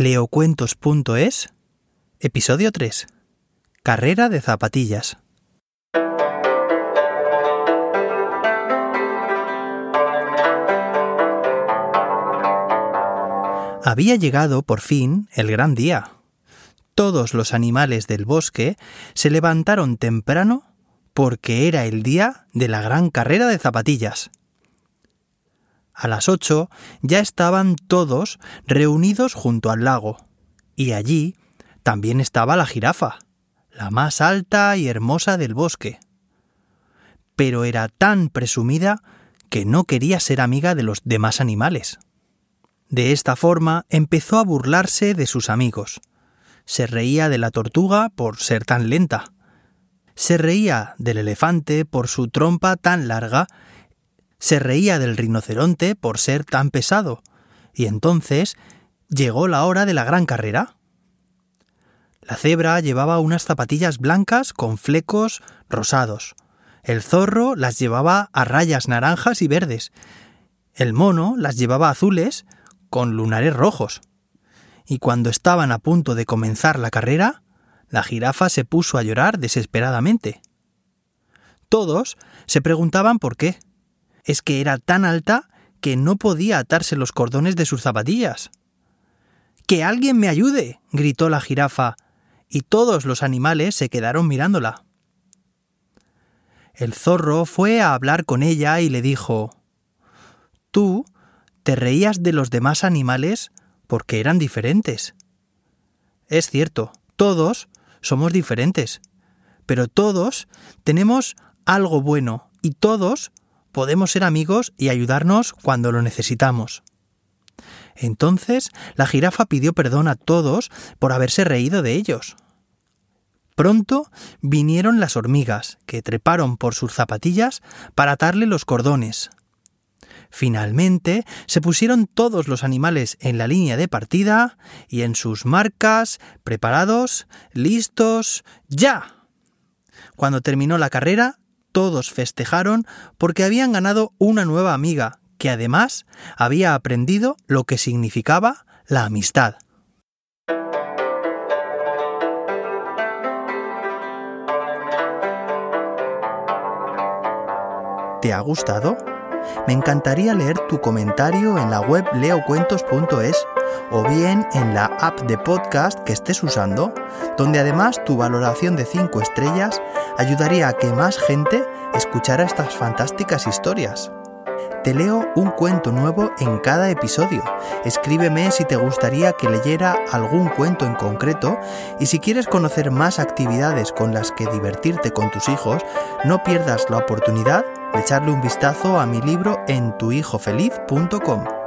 leocuentos.es, episodio 3. Carrera de zapatillas. Había llegado por fin el gran día. Todos los animales del bosque se levantaron temprano porque era el día de la gran carrera de zapatillas. A las ocho ya estaban todos reunidos junto al lago, y allí también estaba la jirafa, la más alta y hermosa del bosque. Pero era tan presumida que no quería ser amiga de los demás animales. De esta forma empezó a burlarse de sus amigos. Se reía de la tortuga por ser tan lenta. Se reía del elefante por su trompa tan larga se reía del rinoceronte por ser tan pesado, y entonces llegó la hora de la gran carrera. La cebra llevaba unas zapatillas blancas con flecos rosados. El zorro las llevaba a rayas naranjas y verdes. El mono las llevaba azules con lunares rojos. Y cuando estaban a punto de comenzar la carrera, la jirafa se puso a llorar desesperadamente. Todos se preguntaban por qué es que era tan alta que no podía atarse los cordones de sus zapatillas. ¡Que alguien me ayude! gritó la jirafa, y todos los animales se quedaron mirándola. El zorro fue a hablar con ella y le dijo Tú te reías de los demás animales porque eran diferentes. Es cierto, todos somos diferentes, pero todos tenemos algo bueno y todos podemos ser amigos y ayudarnos cuando lo necesitamos. Entonces la jirafa pidió perdón a todos por haberse reído de ellos. Pronto vinieron las hormigas, que treparon por sus zapatillas para atarle los cordones. Finalmente se pusieron todos los animales en la línea de partida y en sus marcas, preparados, listos, ya. Cuando terminó la carrera, todos festejaron porque habían ganado una nueva amiga, que además había aprendido lo que significaba la amistad. ¿Te ha gustado? Me encantaría leer tu comentario en la web leocuentos.es o bien en la app de podcast que estés usando, donde además tu valoración de 5 estrellas ayudaría a que más gente escuchara estas fantásticas historias. Te leo un cuento nuevo en cada episodio. Escríbeme si te gustaría que leyera algún cuento en concreto y si quieres conocer más actividades con las que divertirte con tus hijos, no pierdas la oportunidad de echarle un vistazo a mi libro en tuhijofeliz.com.